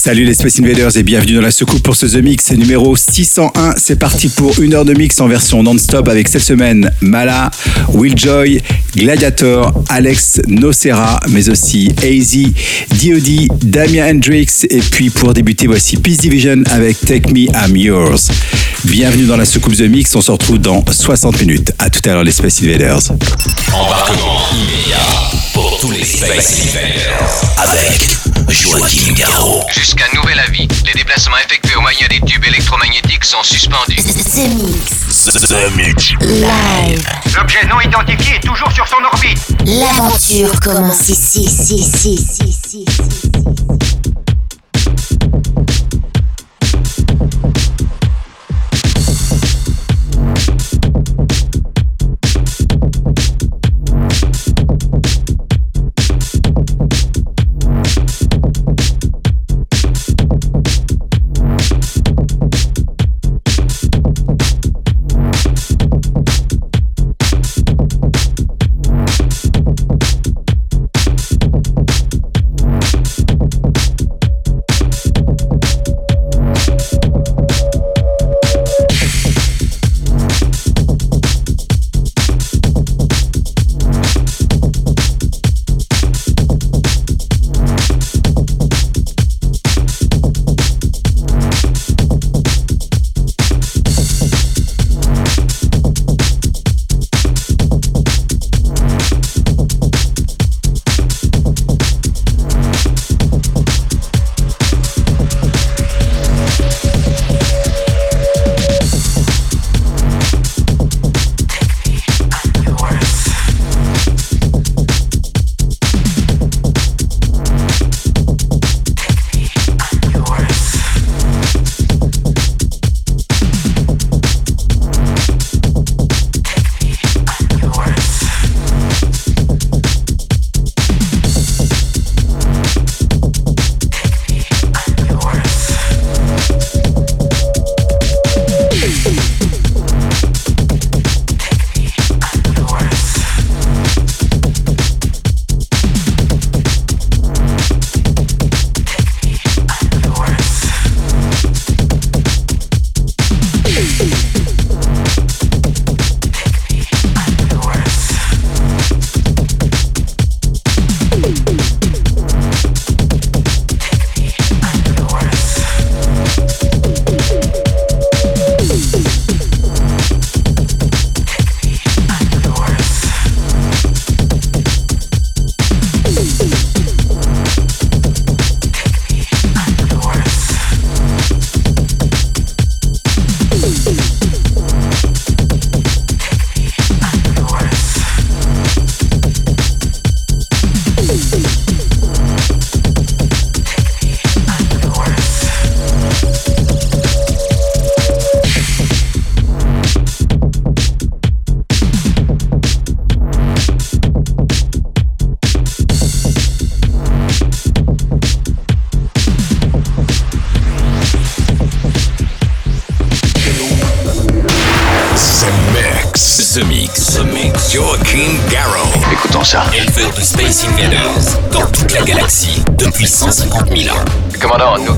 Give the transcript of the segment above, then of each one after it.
Salut les Space Invaders et bienvenue dans la secoupe pour ce The Mix numéro 601. C'est parti pour une heure de mix en version non-stop avec cette semaine Mala, Willjoy, Gladiator, Alex Nocera, mais aussi AZ, D.O.D., Damien Hendrix et puis pour débuter voici Peace Division avec Take Me I'm Yours. Bienvenue dans la secoupe The Mix, on se retrouve dans 60 minutes. À tout à l'heure les Space Invaders. Embarquement immédiat pour tous les Space Invaders avec Joachim Garraud. Jusqu'à nouvel avis, les déplacements effectués au moyen des tubes électromagnétiques sont suspendus. The Mix. The Mix. Live. L'objet non identifié est toujours sur son orbite. L'aventure commence ici, ici, ici, ici, ici,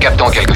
Captons quelque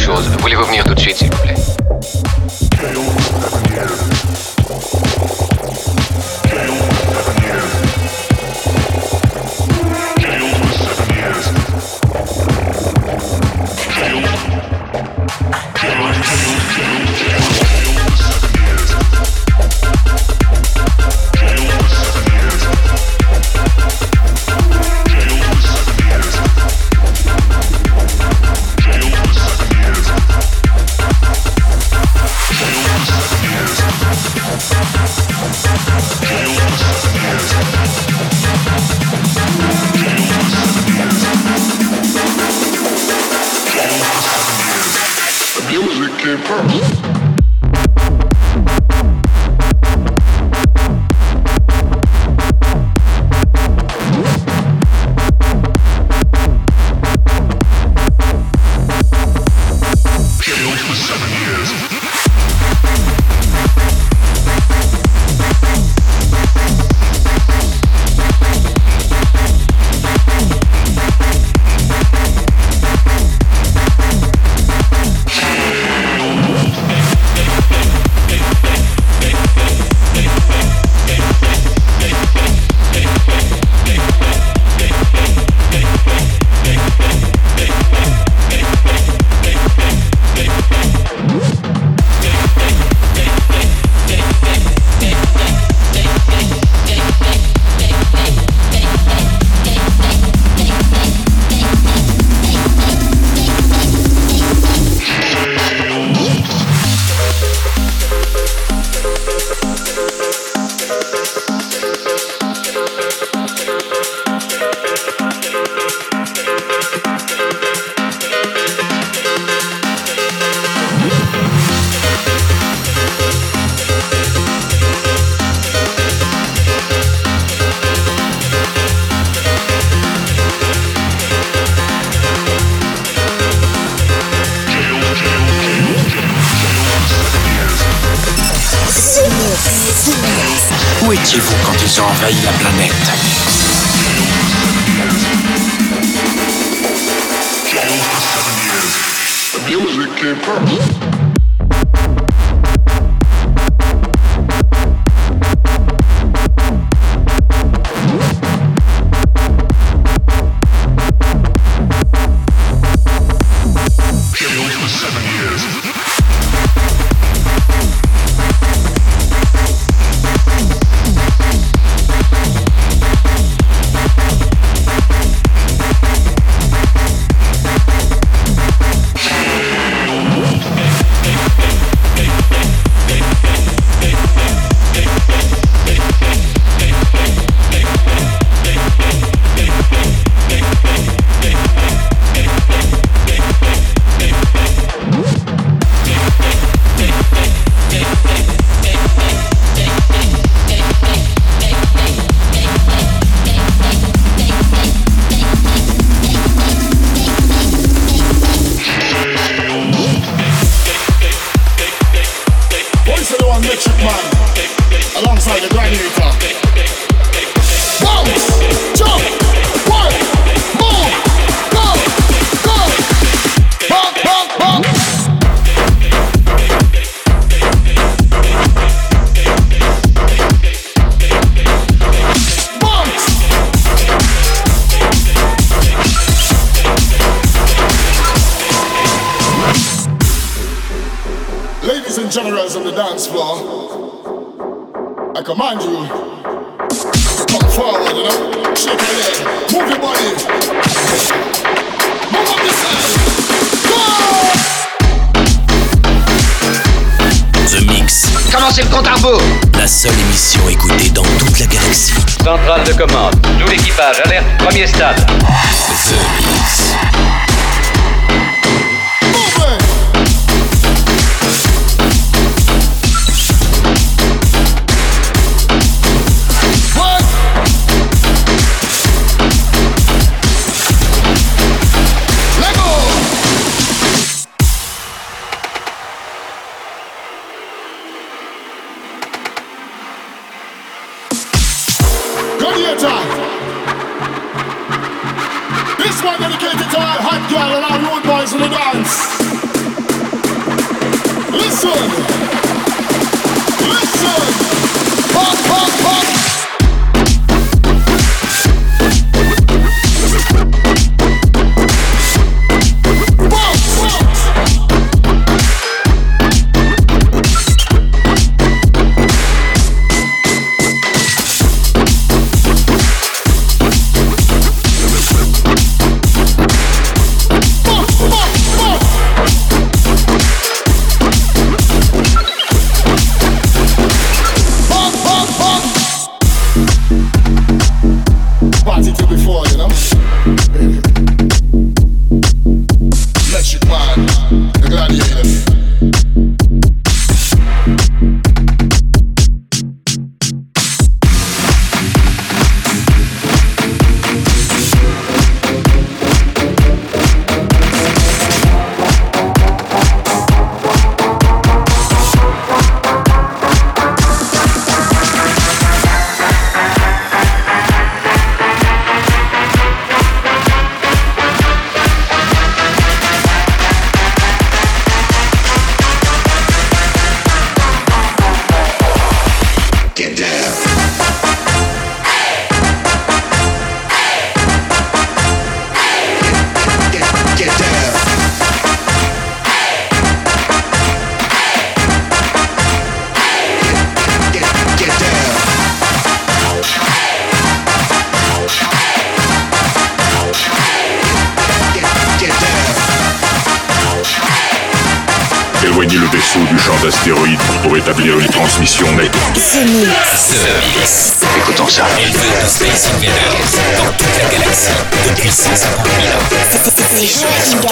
Live.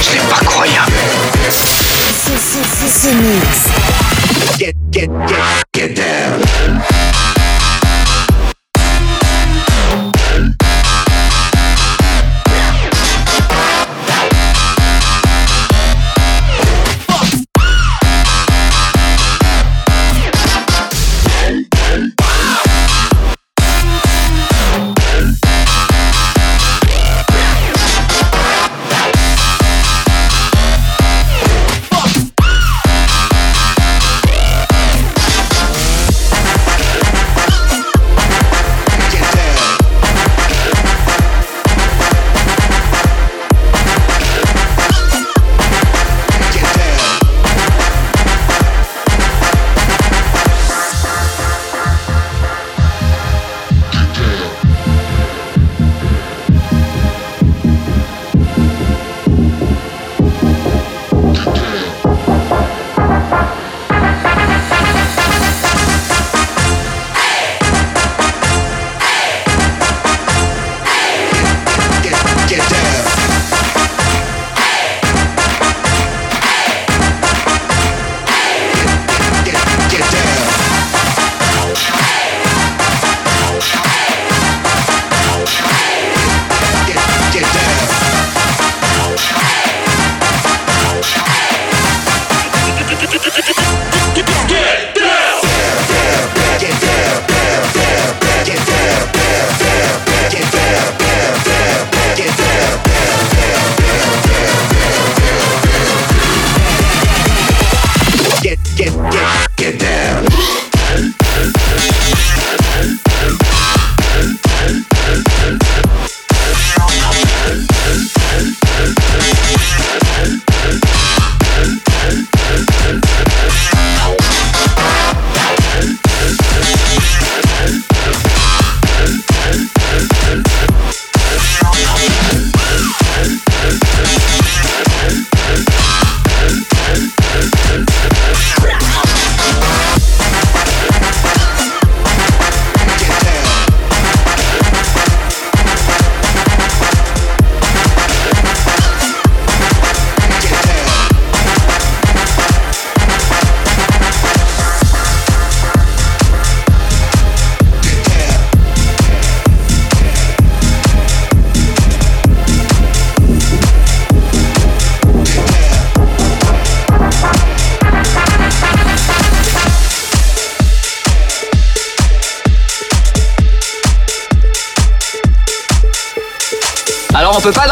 C'est pas croyable. Ce, ce, ce, ce mix. Get, get, get.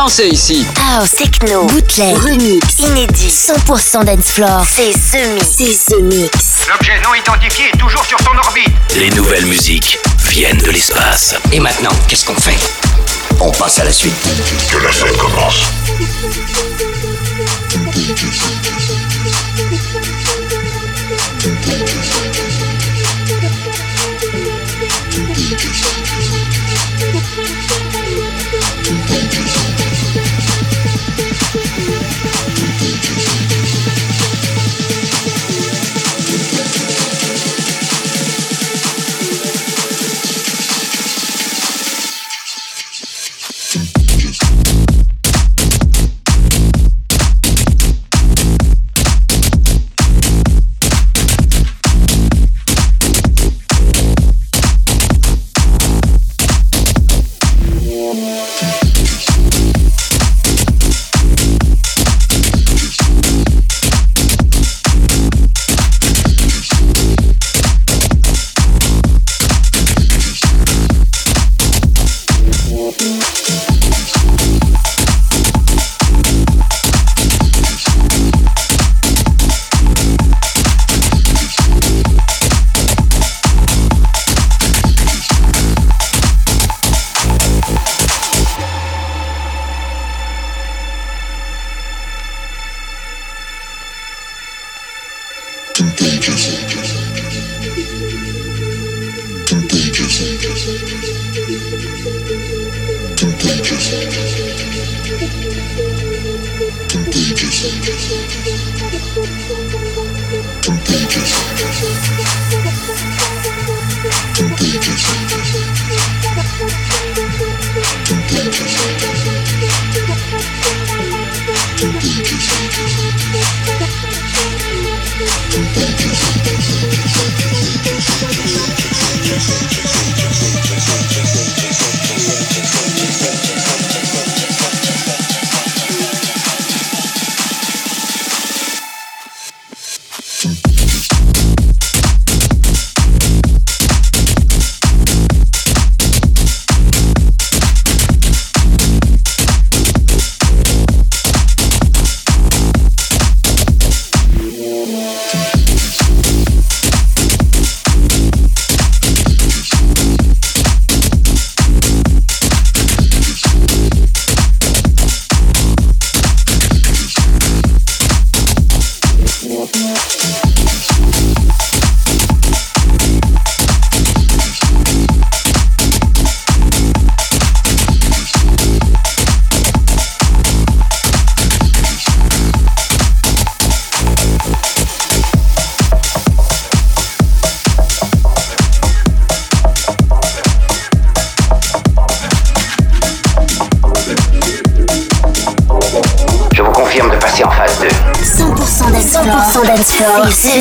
Danser ici. House, techno, bootleg, remix, inédit, 100% dance floor. C'est The Mix. C'est The Mix. L'objet non identifié est toujours sur son orbite. Les nouvelles musiques viennent de l'espace. Et maintenant, qu'est-ce qu'on fait? On passe à la suite. Que la fête commence.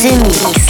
C'est The Mix. The Mix.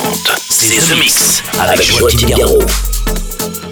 Volante. C'est The Mix avec Tigaro. know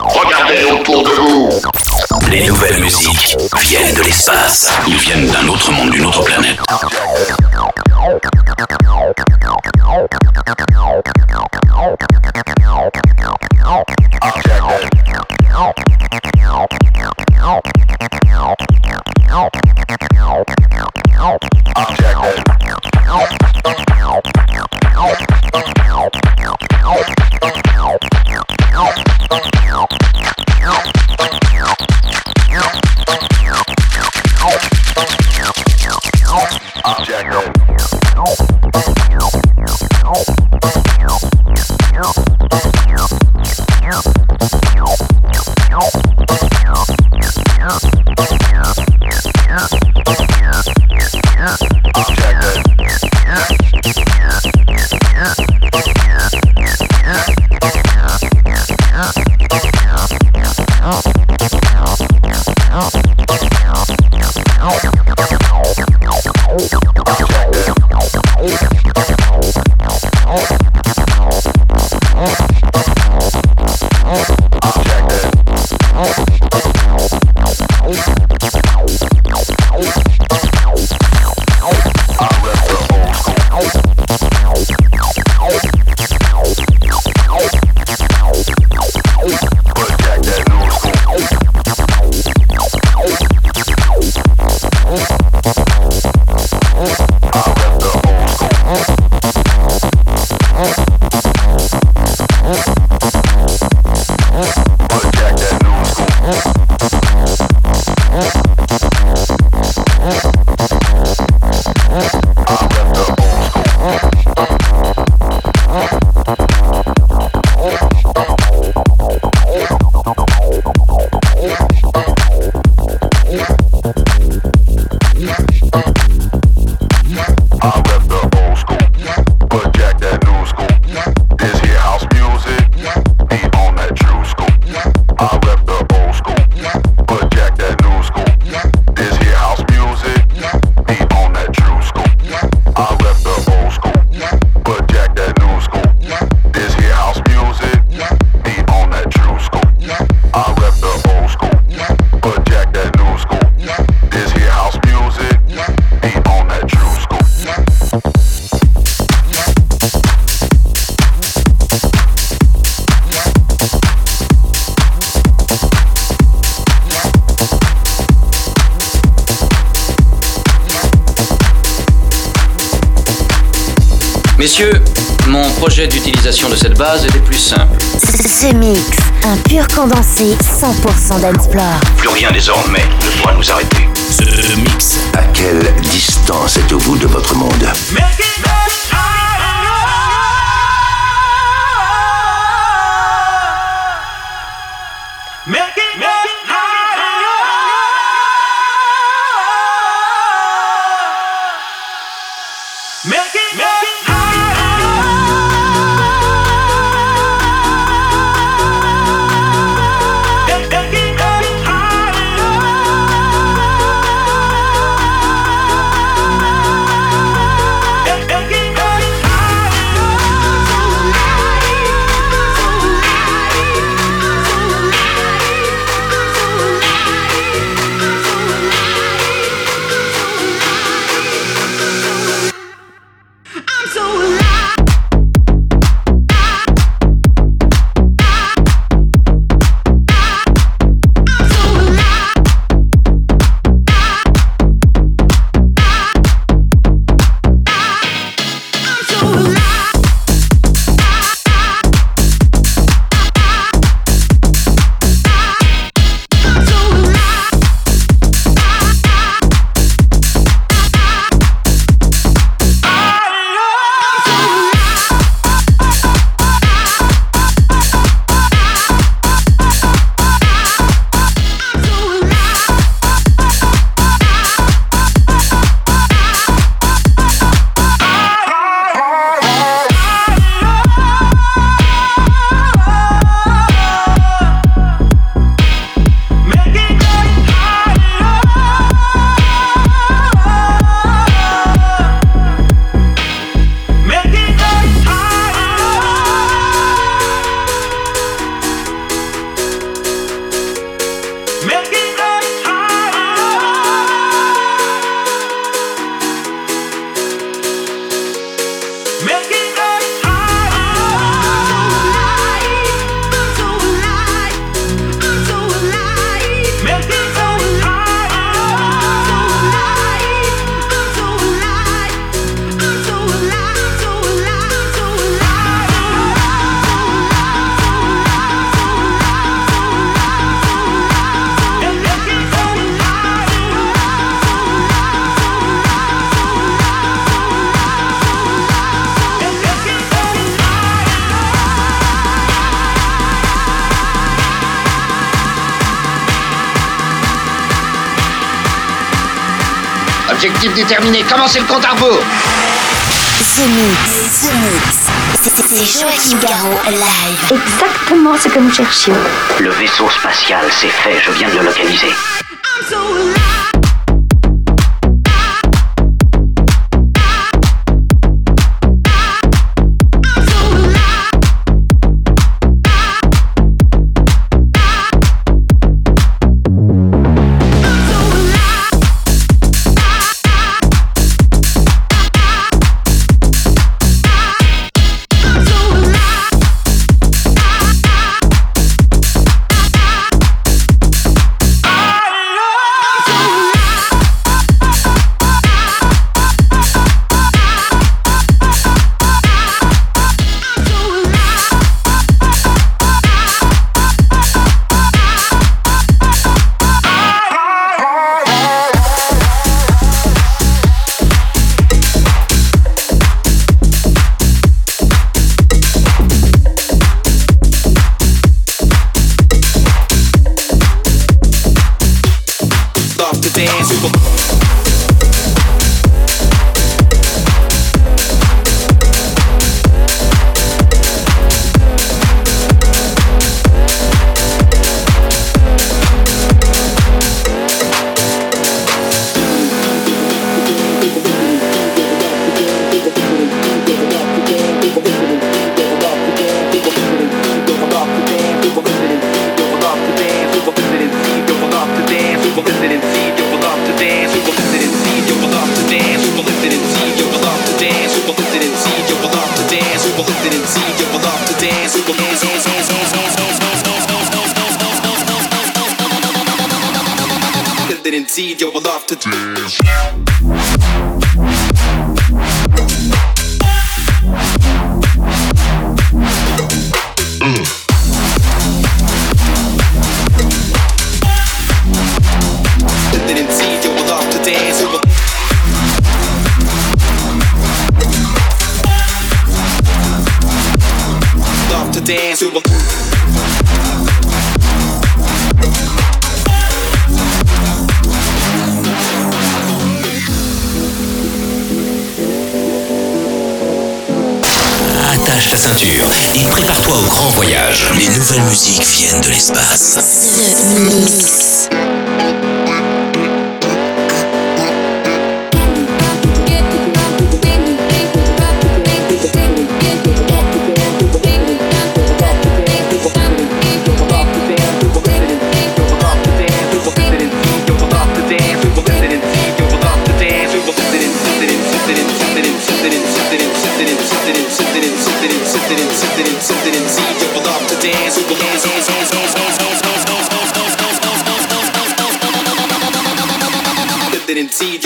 Regardez autour de vous. Les nouvelles musiques viennent de l'espace. Ils viennent d'un autre monde, d'une autre planète. Objective. Vamos lá. Ce mix, un pur condensé 100% d'Ensplore. Plus rien désormais ne pourra nous arrêter. Ce mix. À quelle distance êtes-vous de votre monde? Objectif déterminé, commencez le compte à rebours? The Mix, The Mix. C'est Joachim Garraud live. Exactement ce que nous cherchions. Le vaisseau spatial, c'est fait, je viens de le localiser.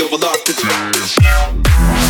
lot to do.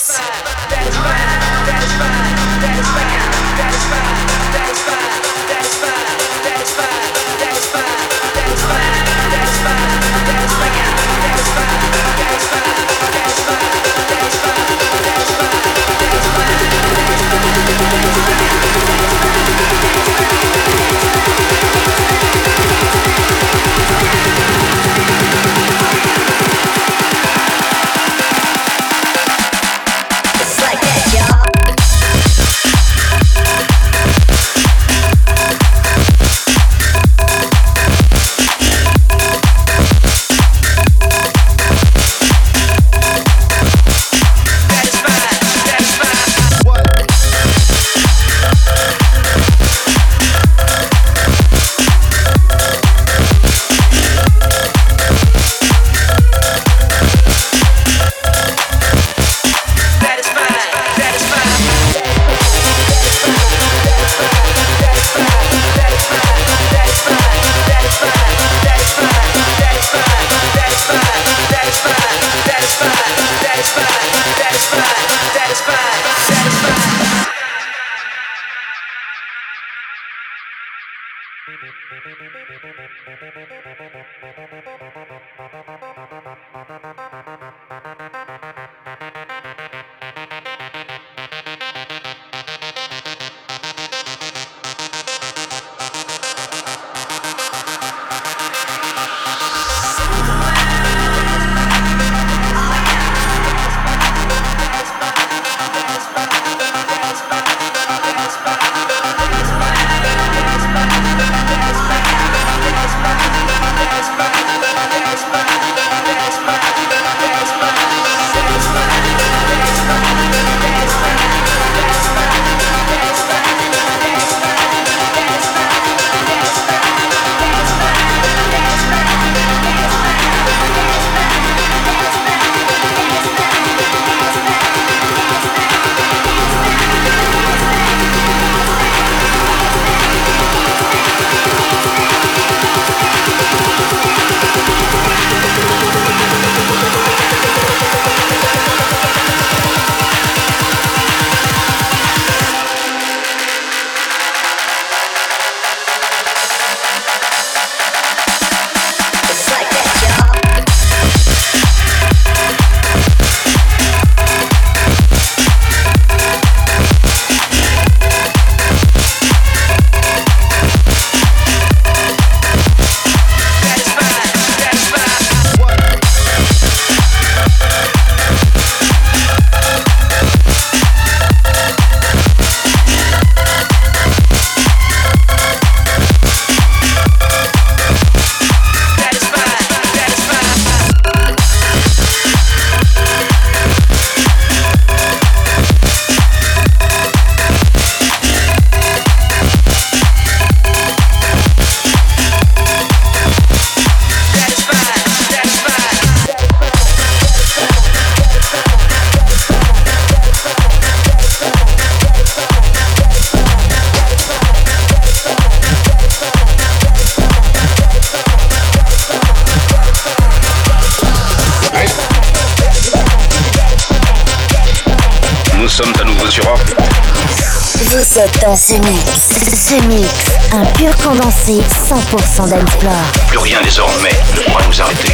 ce mix. Ce mix, un pur condensé 100% d'Ensplore. Plus rien désormais ne pourra nous arrêter.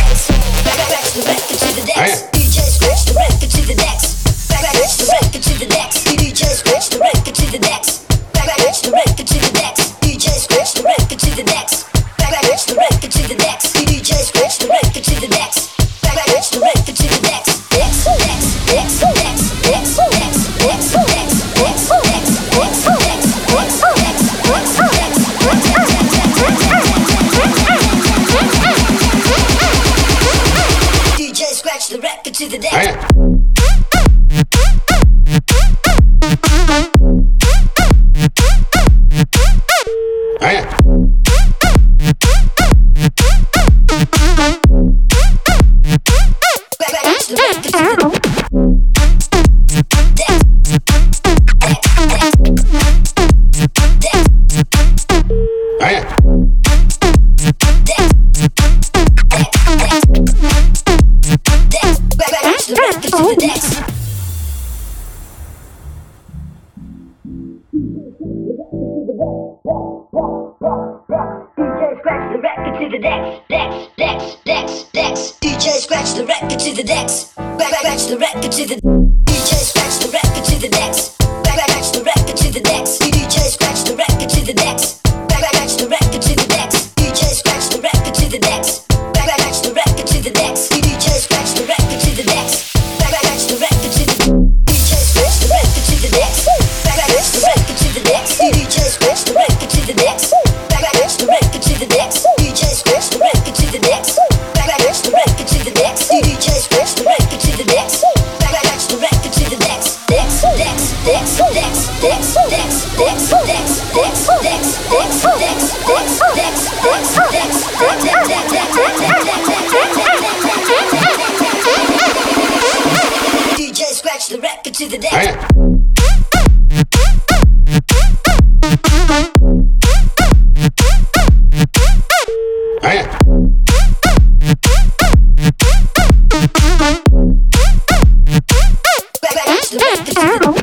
Ciao.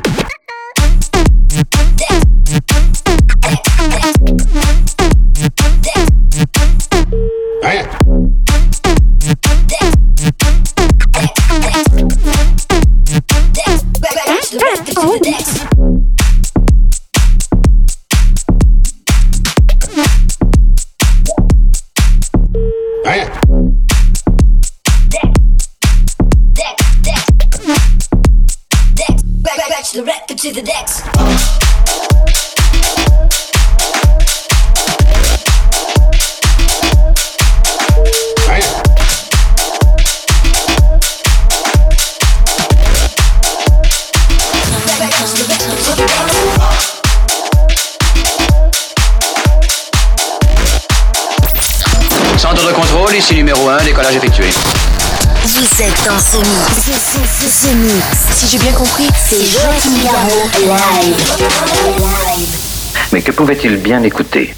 Si j'ai bien compris, c'est Joachim live. Mais que pouvait-il bien écouter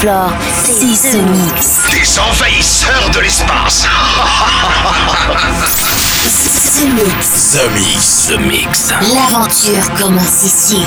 C'est ce mix. Des envahisseurs de l'espace. Ce Mix. The Mix. L'aventure commence ici.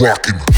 rockin'.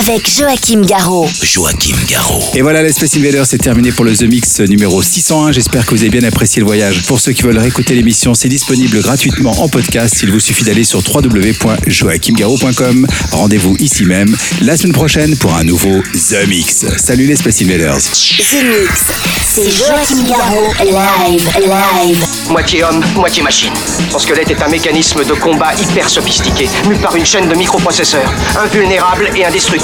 Avec Joachim Garraud. Joachim Garraud. Et voilà, les Space Invaders, c'est terminé pour le The Mix numéro 601. J'espère que vous avez bien apprécié le voyage. Pour ceux qui veulent réécouter l'émission, c'est disponible gratuitement en podcast. Il vous suffit d'aller sur www.joachimgarraud.com. Rendez-vous ici même la semaine prochaine pour un nouveau The Mix. Salut les Space Invaders. The Mix. C'est Joachim Garraud, live, live. Moitié homme, moitié machine. Son squelette est un mécanisme de combat hyper sophistiqué, mu par une chaîne de microprocesseurs, invulnérable et indestructible.